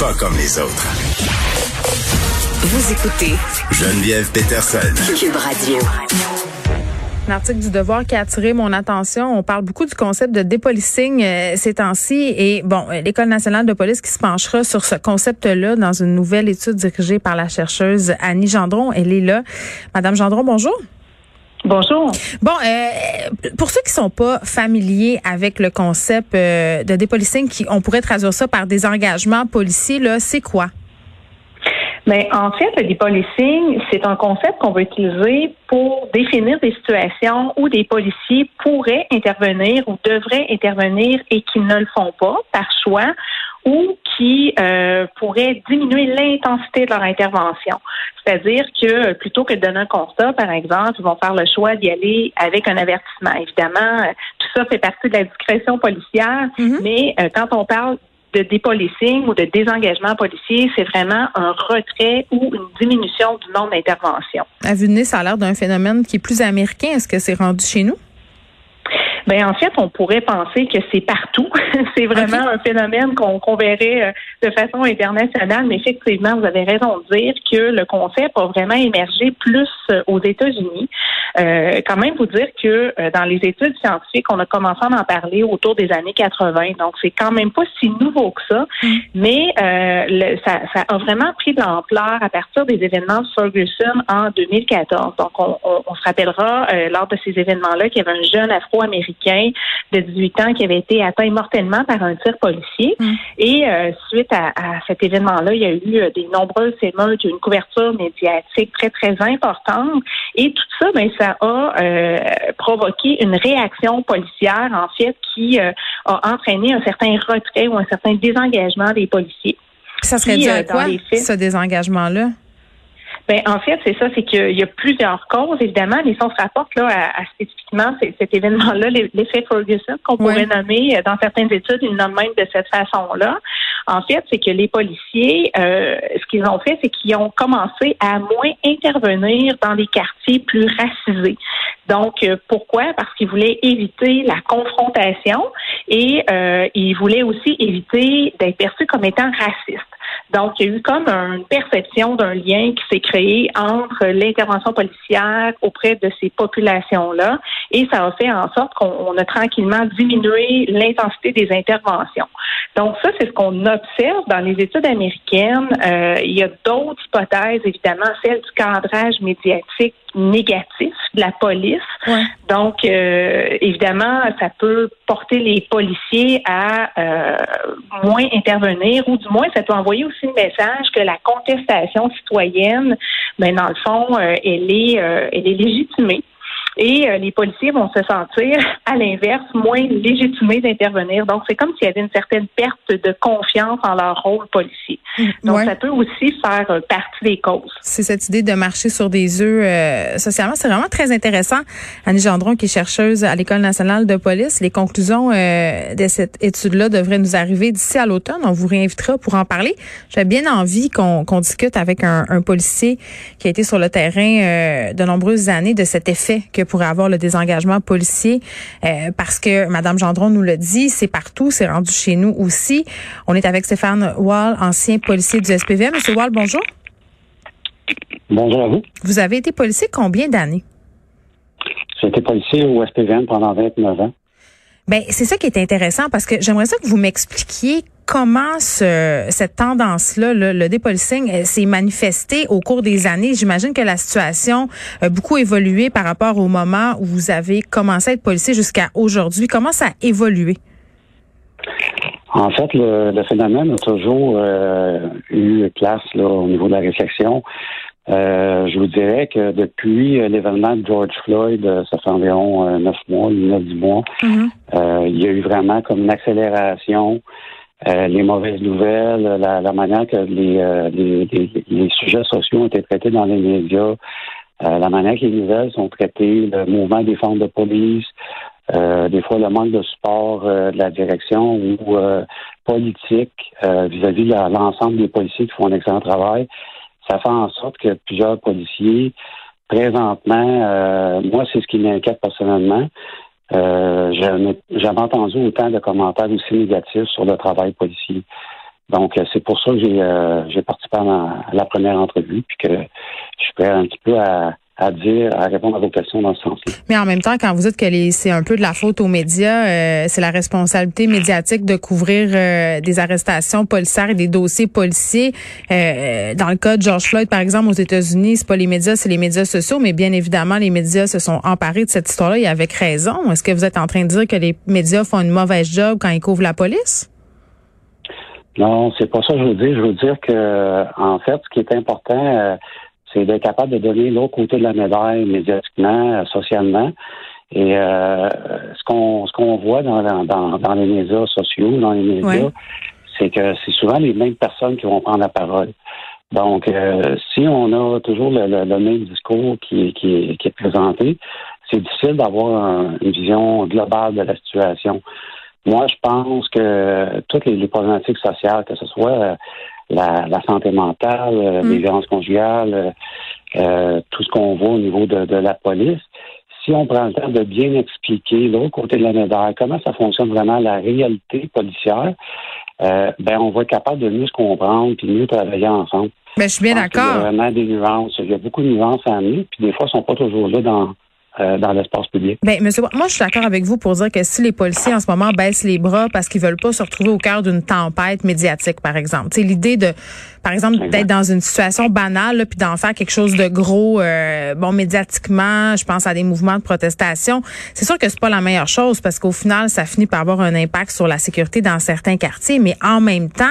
pas comme les autres. Vous écoutez Geneviève Peterson. Cube Radio. Un article du Devoir qui a attiré mon attention. On parle beaucoup du concept de dépolicing euh, ces temps-ci. Et bon, euh, l'École nationale de police qui se penchera sur ce concept-là dans une nouvelle étude dirigée par la chercheuse Annie Gendron. Elle est là. Madame Gendron, bonjour. Bonjour. Bon, euh, pour ceux qui sont pas familiers avec le concept euh, de dépolicing, qui on pourrait traduire ça par des engagements policiers, là, c'est quoi? Mais ben, en fait, le dépolicing, c'est un concept qu'on va utiliser pour définir des situations où des policiers pourraient intervenir ou devraient intervenir et qui ne le font pas par choix ou qui euh, pourraient diminuer l'intensité de leur intervention. C'est-à-dire que plutôt que de donner un constat, par exemple, ils vont faire le choix d'y aller avec un avertissement. Évidemment, euh, tout ça fait partie de la discrétion policière, mm-hmm. mais euh, quand on parle de dépolicing ou de désengagement policier, c'est vraiment un retrait ou une diminution du nombre d'interventions. À nez, ça a l'air d'un phénomène qui est plus américain. Est-ce que c'est rendu chez nous? Ben en fait, on pourrait penser que c'est partout. c'est vraiment un phénomène qu'on verrait euh, de façon internationale, mais effectivement, vous avez raison de dire que le concept a vraiment émergé plus euh, aux États-Unis. Euh, quand même, vous dire que euh, dans les études scientifiques, on a commencé à en parler autour des années 80, donc c'est quand même pas si nouveau que ça, mm. mais euh, ça, ça, a vraiment pris de l'ampleur à partir des événements de Ferguson en 2014. Donc, on, on, on se rappellera lors de ces événements-là qu'il y avait un jeune Afro-américain de 18 ans qui avait été atteint mortellement par un tir policier. Mm. Et suite à, à cet événement-là, il y a eu des nombreuses émeutes, une couverture médiatique très, très importante. Et tout ça, ben, ça a euh, provoqué une réaction policière, en fait, qui euh, a entraîné un certain retrait ou un certain désengagement des policiers. Ça serait dû à euh, quoi, ce désengagement-là? Ben, en fait, c'est ça, c'est qu'il y a plusieurs causes, évidemment, mais si on se rapporte là, à, spécifiquement cet événement-là, l'effet Ferguson, qu'on pourrait nommer dans certaines études, ils le nomment même de cette façon-là. En fait, c'est que les policiers, euh, ce qu'ils ont fait, c'est qu'ils ont commencé à moins intervenir dans les quartiers plus racisés. Donc, euh, pourquoi? Parce qu'ils voulaient éviter la confrontation et euh, ils voulaient aussi éviter d'être perçus comme étant racistes. Donc, il y a eu comme une perception d'un lien qui s'est créé entre l'intervention policière auprès de ces populations-là et ça a fait en sorte qu'on a tranquillement diminué l'intensité des interventions. Donc, ça, c'est ce qu'on observe dans les études américaines. Euh, il y a d'autres hypothèses, évidemment, celle du cadrage médiatique négatif de la police. Donc, euh, évidemment, ça peut porter les policiers à euh, moins intervenir ou du moins, ça peut envoyer aussi le message que la contestation citoyenne, ben, dans le fond, elle est, elle est légitimée et euh, les policiers vont se sentir, à l'inverse, moins légitimés d'intervenir. Donc, c'est comme s'il y avait une certaine perte de confiance en leur rôle policier. Donc, ça peut aussi faire euh, partie des causes. C'est cette idée de marcher sur des œufs euh, socialement. C'est vraiment très intéressant. Annie Gendron, qui est chercheuse à l'École nationale de police, les conclusions de cette étude-là devraient nous arriver d'ici à l'automne. On vous réinvitera pour en parler. J'ai bien envie qu'on discute avec un, un, policier qui a été sur le terrain de nombreuses années de cet effet que pourrait avoir le désengagement policier euh, parce que Madame Gendron nous le dit, c'est partout, c'est rendu chez nous aussi. On est avec Stéphane Wall, ancien policier du SPVM. Monsieur Wall, bonjour. Bonjour à vous. Vous avez été policier combien d'années? J'ai été policier au SPVM pendant 29 ans. Ben, c'est ça qui est intéressant parce que j'aimerais ça que vous m'expliquiez comment cette tendance-là, le, le dépolicing, euh, s'est manifestée au cours des années. J'imagine que la situation a beaucoup évolué par rapport au moment où vous avez commencé à être policier jusqu'à aujourd'hui. Comment ça a évolué? En fait, le, phénomène a toujours euh, eu place là, au niveau de la réflexion. Euh, je vous dirais que depuis l'événement de George Floyd, ça fait environ neuf mois, neuf dix mois, mm-hmm. il y a eu vraiment comme une accélération euh, les mauvaises nouvelles, la, la manière que les, euh, les, les, sujets sociaux ont été traités dans les médias, euh, la manière que les nouvelles sont traitées, le mouvement des formes de police, des fois le manque de support de la direction ou politique vis-à-vis de l'ensemble des policiers qui font un excellent travail, ça fait en sorte que plusieurs policiers, présentement, moi c'est ce qui m'inquiète personnellement, euh, J'avais entendu autant de commentaires aussi négatifs sur le travail policier. Donc, c'est pour ça que j'ai participé à, la première entrevue, puis que je suis prêt un petit peu à, à dire, à répondre à vos questions dans ce sens-là. Mais en même temps, quand vous dites que c'est un peu de la faute aux médias, euh, c'est la responsabilité médiatique de couvrir euh, des arrestations policières et des dossiers policiers. Euh, dans le cas de George Floyd, par exemple, aux États-Unis, c'est pas les médias, c'est les médias sociaux, mais bien évidemment, les médias se sont emparés de cette histoire-là et avec raison. Est-ce que vous êtes en train de dire que les médias font une mauvaise job quand ils couvrent la police? Non, c'est pas ça que je veux dire. Je veux dire que, en fait, ce qui est important, c'est d'être capable de donner l'autre côté de la médaille médiatiquement, euh, socialement. Et euh, ce qu'on ce qu'on voit dans, dans, dans les médias sociaux, dans les médias, c'est que c'est souvent les mêmes personnes qui vont prendre la parole. Donc, euh, si on a toujours le, même discours qui, qui, qui est présenté, c'est difficile d'avoir une vision globale de la situation. Moi, je pense que toutes les, les problématiques sociales, que ce soit la, santé mentale, euh, mm. les violences conjugales, euh, euh, tout ce qu'on voit au niveau de, la police. Si on prend le temps de bien expliquer l'autre côté de la médaille, comment ça fonctionne vraiment la réalité policière, ben on va être capable de mieux se comprendre puis mieux travailler ensemble. Mais ben, je suis bien d'accord. Il y a vraiment des nuances. Il y a beaucoup de nuances à amener, puis des fois, elles sont pas toujours là dans euh, dans l'espace public. Ben, monsieur, moi, je suis d'accord avec vous pour dire que si les policiers en ce moment baissent les bras parce qu'ils veulent pas se retrouver au cœur d'une tempête médiatique, par exemple, c'est l'idée de, par exemple, d'être dans une situation banale puis d'en faire quelque chose de gros, euh, bon, médiatiquement, je pense à des mouvements de protestation. C'est sûr que c'est pas la meilleure chose parce qu'au final, ça finit par avoir un impact sur la sécurité dans certains quartiers, mais en même temps,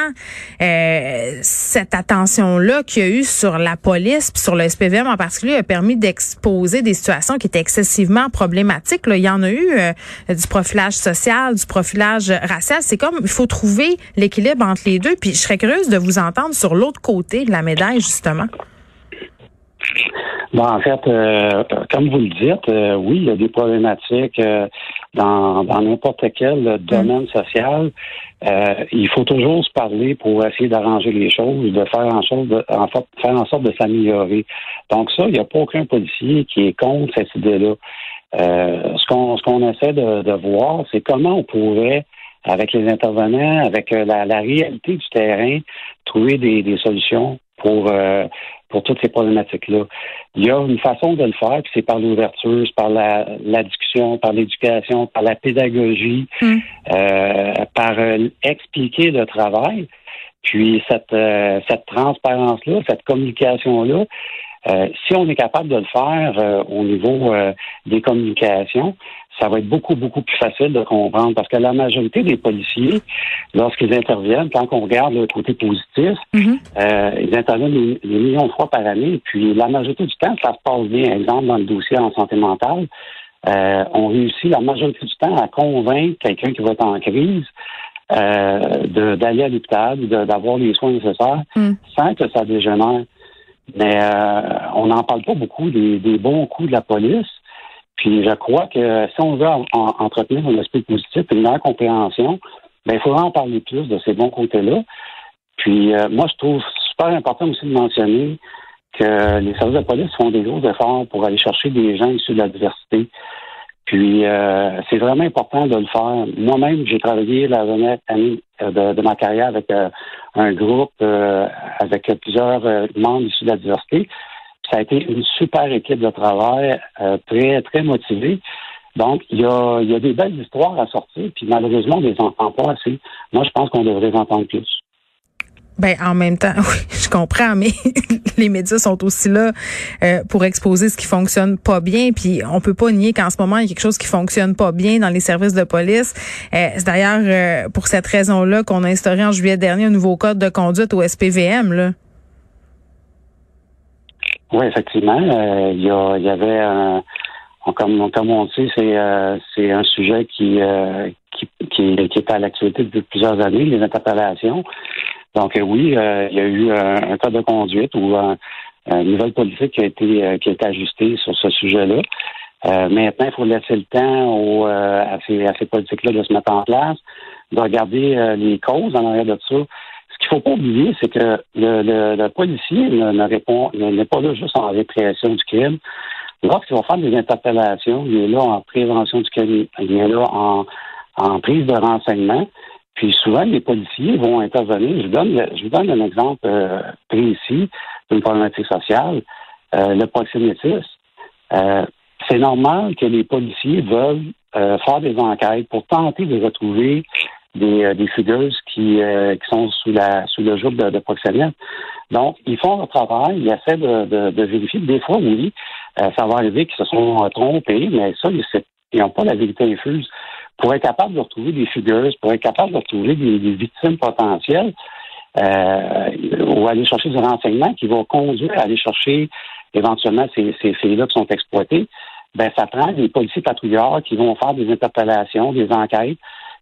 euh, cette attention-là qu'il y a eu sur la police puis sur le SPVM en particulier a permis d'exposer des situations qui étaient excessivement problématique. Là. Il y en a eu euh, du profilage social, du profilage racial. C'est comme il faut trouver l'équilibre entre les deux. Puis je serais curieuse de vous entendre sur l'autre côté de la médaille, justement? Bon, en fait, euh, comme vous le dites, euh, oui, il y a des problématiques dans n'importe quel domaine mm. social. il faut toujours se parler pour essayer d'arranger les choses, de faire en, sorte de, en faire en sorte de s'améliorer. Donc ça, il n'y a pas aucun policier qui est contre cette idée-là. ce qu'on ce qu'on essaie de, voir, c'est comment on pourrait avec les intervenants, avec la, réalité du terrain, trouver des, des solutions pour pour toutes ces problématiques-là. Il y a une façon de le faire, puis c'est par l'ouverture, c'est par la, la, discussion, par l'éducation, par la pédagogie, hmm. euh, par euh, expliquer le travail. Puis cette, euh, cette transparence-là, cette communication-là, euh, si on est capable de le faire au niveau des communications, ça va être beaucoup, beaucoup plus facile de comprendre parce que la majorité des policiers, lorsqu'ils interviennent, quand on regarde le côté positif, mhm. euh, ils interviennent des, millions de fois par année. Puis la majorité du temps, ça se passe bien. Exemple, dans le dossier en santé mentale, euh, on réussit la majorité du temps à convaincre quelqu'un qui va être en crise euh, d'aller à l'hôpital, d'avoir les soins nécessaires mhm. sans que ça dégénère. Mais euh, on n'en parle pas beaucoup des, des bons coups de la police. Puis je crois que si on veut entretenir un esprit positif une meilleure compréhension, ben, il faudra en parler plus de ces bons côtés-là. Puis euh, moi, je trouve super important aussi de mentionner que les services de police font des gros efforts pour aller chercher des gens issus de la diversité. Puis euh, c'est vraiment important de le faire. Moi-même, j'ai travaillé la dernière année euh, de, ma carrière avec un groupe avec plusieurs membres issus de la diversité ça a été une super équipe de travail, euh, très, très motivée. Donc, il y a, y a des belles histoires à sortir, puis malheureusement, on ne les entend pas assez. Moi, je pense qu'on devrait les entendre plus. Ben en même temps, oui, je comprends, mais les médias sont aussi là euh, pour exposer ce qui fonctionne pas bien. Puis on peut pas nier qu'en ce moment il y a quelque chose qui fonctionne pas bien dans les services de police. Euh, c'est d'ailleurs pour cette raison-là qu'on a instauré en juillet dernier un nouveau code de conduite au SPVM. Là. Oui, effectivement. Euh, il, y y avait un, comme, comme on sait, c'est euh, un sujet qui, euh, qui, qui, qui est à l'actualité depuis plusieurs années, les interpellations. Donc oui, il y a eu un, code de conduite ou un, une nouvelle politique qui a été qui a été ajustée sur ce sujet-là. maintenant, il faut laisser le temps aux, à ces, à ces politiques-là de se mettre en place, de regarder les causes en arrière de ça qu'il faut pas oublier, c'est que le, le, policier ne, répond, n'est pas là juste en répression du crime. Lorsqu'il va faire des interpellations, il est là en prévention du crime, il est là en, en prise de renseignement. Puis souvent, les policiers vont intervenir. Je, donne, je vous donne un exemple euh, précis d'une problématique sociale, euh, le proxénétisme. Euh, c'est normal que les policiers veulent euh, faire des enquêtes pour tenter de retrouver des, euh, des fugueuses qui, euh, qui sont sous la sous le joug de, de. Donc, ils font leur travail, ils essaient de, de, de vérifier. Des fois, oui, ça va arriver qu'ils se sont trompés, mais ça, ils n'ont pas la vérité infuse. Pour être capable de retrouver des fugueuses, pour être capable de retrouver des, des victimes potentielles, euh, ou aller chercher du renseignement qui va conduire à aller chercher éventuellement ces, ces filles-là qui sont exploitées, ben ça prend des policiers patrouilleurs qui vont faire des interpellations, des enquêtes,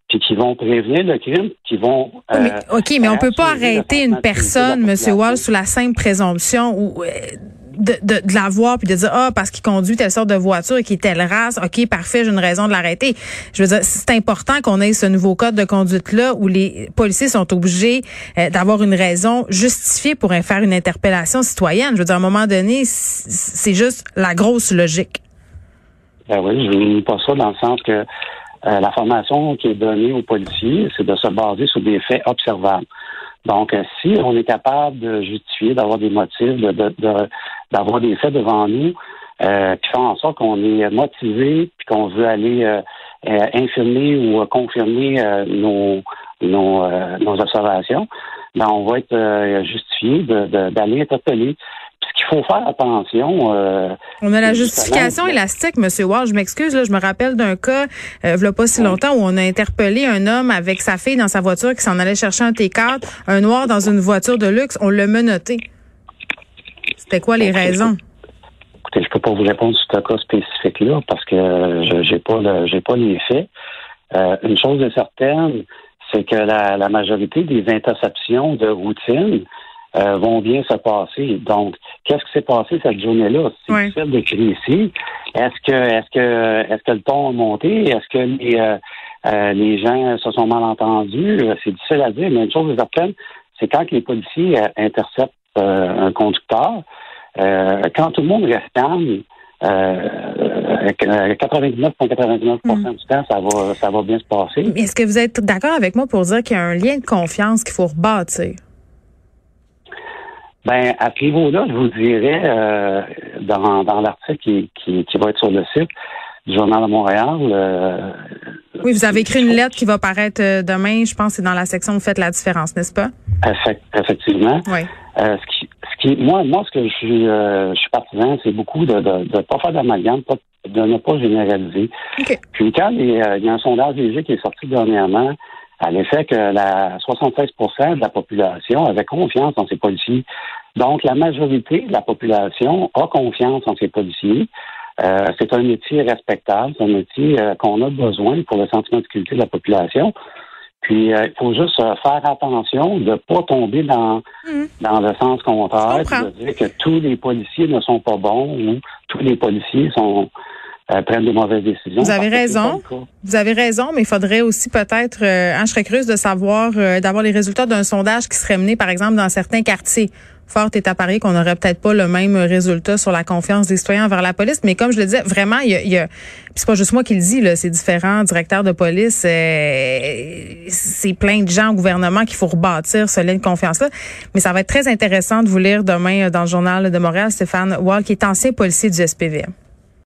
puis qui vont prévenir le crime, qui vont. Euh, OK, mais on peut pas arrêter une personne, M. Wall, sous la simple présomption ou euh, de, de, de la voir puis de dire ah parce qu'il conduit telle sorte de voiture et qui est telle race, ok parfait, j'ai une raison de l'arrêter. Je veux dire, c'est important qu'on ait ce nouveau code de conduite là où les policiers sont obligés euh, d'avoir une raison justifiée pour faire une interpellation citoyenne. Je veux dire, à un moment donné, c'est juste la grosse logique. Ben oui, je ne pas ça dans le sens que euh, la formation qui est donnée aux policiers, c'est de se baser sur des faits observables. Donc, euh, si on est capable de justifier, d'avoir des motifs, d'avoir de, des faits devant nous, euh, qui font en sorte qu'on est motivé, puis qu'on veut aller euh, euh infirmer ou confirmer nos, nos, nos, observations, ben on va être justifié d'aller interpeller qu'il faut faire attention. Euh, on a la justification élastique, M. Wall. Je m'excuse, là, je me rappelle d'un cas, euh, il pas si longtemps, où on a interpellé un homme avec sa fille dans sa voiture qui s'en allait chercher un T4, un noir dans une voiture de luxe. On l'a menotté. C'était quoi les raisons? Écoutez, je peux pas vous répondre sur ce cas spécifique-là parce que je j'ai pas j'ai pas les faits. Euh, une chose est certaine, c'est que la, la majorité des interceptions de routine euh, vont bien se passer. Donc, qu'est-ce qui s'est passé cette journée-là? C'est oui. difficile d'écrire ici. Est-ce que est-ce que est-ce que le ton a monté? Est-ce que les euh, euh, les gens se sont mal entendus? C'est difficile à dire, mais une chose est certaine, c'est quand les policiers interceptent un conducteur, quand tout le monde reste calme, 99,99% mm. du temps, ça va, ça va bien se passer. Est-ce que vous êtes d'accord avec moi pour dire qu'il y a un lien de confiance qu'il faut rebâtir? Ben, à ce niveau-là, je vous dirais, euh, dans, dans l'article qui, qui, qui, va être sur le site du Journal de Montréal. Euh, oui, vous avez écrit une lettre qui va paraître euh, demain, je pense, c'est dans la section Faites la différence, n'est-ce pas? effectivement. Oui. Euh, ce, qui, ce qui, moi, moi, ce que je suis, euh, je suis partisan, c'est beaucoup de ne de, de pas faire d'amalgame, de ne pas généraliser. Okay. Puis quand il y a un sondage léger qui est sorti dernièrement, à l'effet que la 76% de la population avait confiance en ces policiers. Donc, la majorité de la population a confiance en ces policiers. Euh, c'est un métier respectable, c'est un métier euh, qu'on a besoin pour le sentiment de sécurité de la population. Puis, euh, il faut juste faire attention de ne pas tomber dans, mmh. dans le sens contraire, de dire que tous les policiers ne sont pas bons ou tous les policiers sont euh, prennent des mauvaises décisions. Vous avez raison. Vous avez raison, mais il faudrait aussi peut-être, euh, hein, je serais curieuse de savoir, euh, d'avoir les résultats d'un sondage qui serait mené, par exemple, dans certains quartiers. Fort est à parier qu'on n'aurait peut-être pas le même résultat sur la confiance des citoyens envers la police, mais comme je le disais, vraiment, il y a, il y a c'est pas juste moi qui le dis, là, c'est différents directeurs de police, euh, c'est plein de gens au gouvernement qu'il faut rebâtir ce lien de confiance-là. Mais ça va être très intéressant de vous lire demain dans le journal de Montréal, Stéphane Wall, qui est ancien policier du SPVM.